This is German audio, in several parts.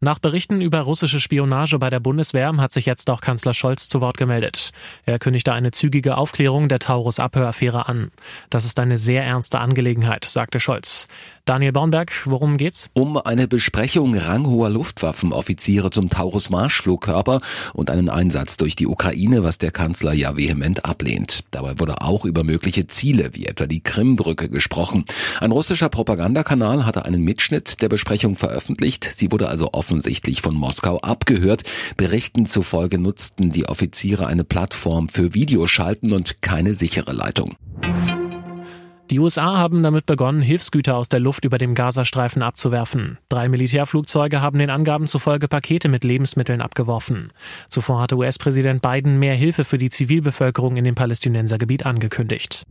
Nach Berichten über russische Spionage bei der Bundeswehr hat sich jetzt auch Kanzler Scholz zu Wort gemeldet. Er kündigte eine zügige Aufklärung der Taurus-Abhöraffäre an. Das ist eine sehr ernste Angelegenheit, sagte Scholz. Daniel Bornberg, worum geht's? Um eine Besprechung ranghoher Luftwaffenoffiziere zum Taurus-Marschflugkörper und einen Einsatz durch die Ukraine, was der Kanzler ja vehement ablehnt. Dabei wurde auch über mögliche Ziele, wie etwa die Krimbrücke, gesprochen. Ein russischer Propagandakanal hatte einen Mitschnitt der Besprechung veröffentlicht. Sie wurde also offen offensichtlich von Moskau abgehört. Berichten zufolge nutzten die Offiziere eine Plattform für Videoschalten und keine sichere Leitung. Die USA haben damit begonnen, Hilfsgüter aus der Luft über dem Gazastreifen abzuwerfen. Drei Militärflugzeuge haben den Angaben zufolge Pakete mit Lebensmitteln abgeworfen. Zuvor hatte US-Präsident Biden mehr Hilfe für die Zivilbevölkerung in dem Palästinensergebiet angekündigt.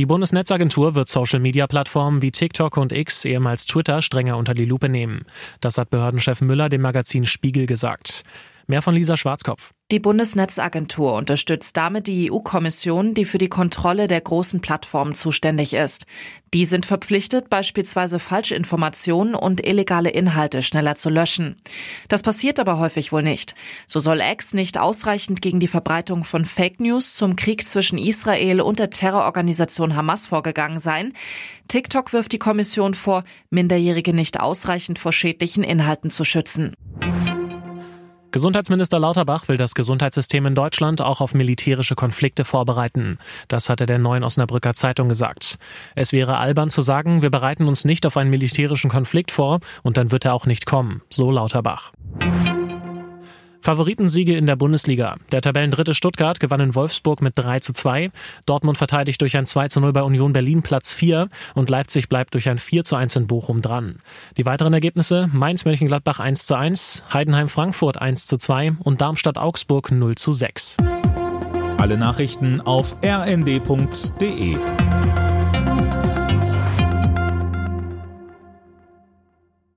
Die Bundesnetzagentur wird Social-Media-Plattformen wie TikTok und X, ehemals Twitter, strenger unter die Lupe nehmen. Das hat Behördenchef Müller dem Magazin Spiegel gesagt. Mehr von Lisa Schwarzkopf. Die Bundesnetzagentur unterstützt damit die EU-Kommission, die für die Kontrolle der großen Plattformen zuständig ist. Die sind verpflichtet, beispielsweise Falschinformationen und illegale Inhalte schneller zu löschen. Das passiert aber häufig wohl nicht. So soll X nicht ausreichend gegen die Verbreitung von Fake News zum Krieg zwischen Israel und der Terrororganisation Hamas vorgegangen sein. TikTok wirft die Kommission vor, Minderjährige nicht ausreichend vor schädlichen Inhalten zu schützen. Gesundheitsminister Lauterbach will das Gesundheitssystem in Deutschland auch auf militärische Konflikte vorbereiten. Das hat er der neuen Osnabrücker Zeitung gesagt. Es wäre albern zu sagen, wir bereiten uns nicht auf einen militärischen Konflikt vor und dann wird er auch nicht kommen, so Lauterbach. Favoritensiege in der Bundesliga. Der Tabellendritte Stuttgart gewann in Wolfsburg mit 3 zu 2. Dortmund verteidigt durch ein 2 zu 0 bei Union Berlin Platz 4 und Leipzig bleibt durch ein 4 zu 1 in Bochum dran. Die weiteren Ergebnisse Mainz Mönchengladbach 1 zu 1, Heidenheim Frankfurt 1 zu 2 und Darmstadt Augsburg 0 zu 6. Alle Nachrichten auf rnd.de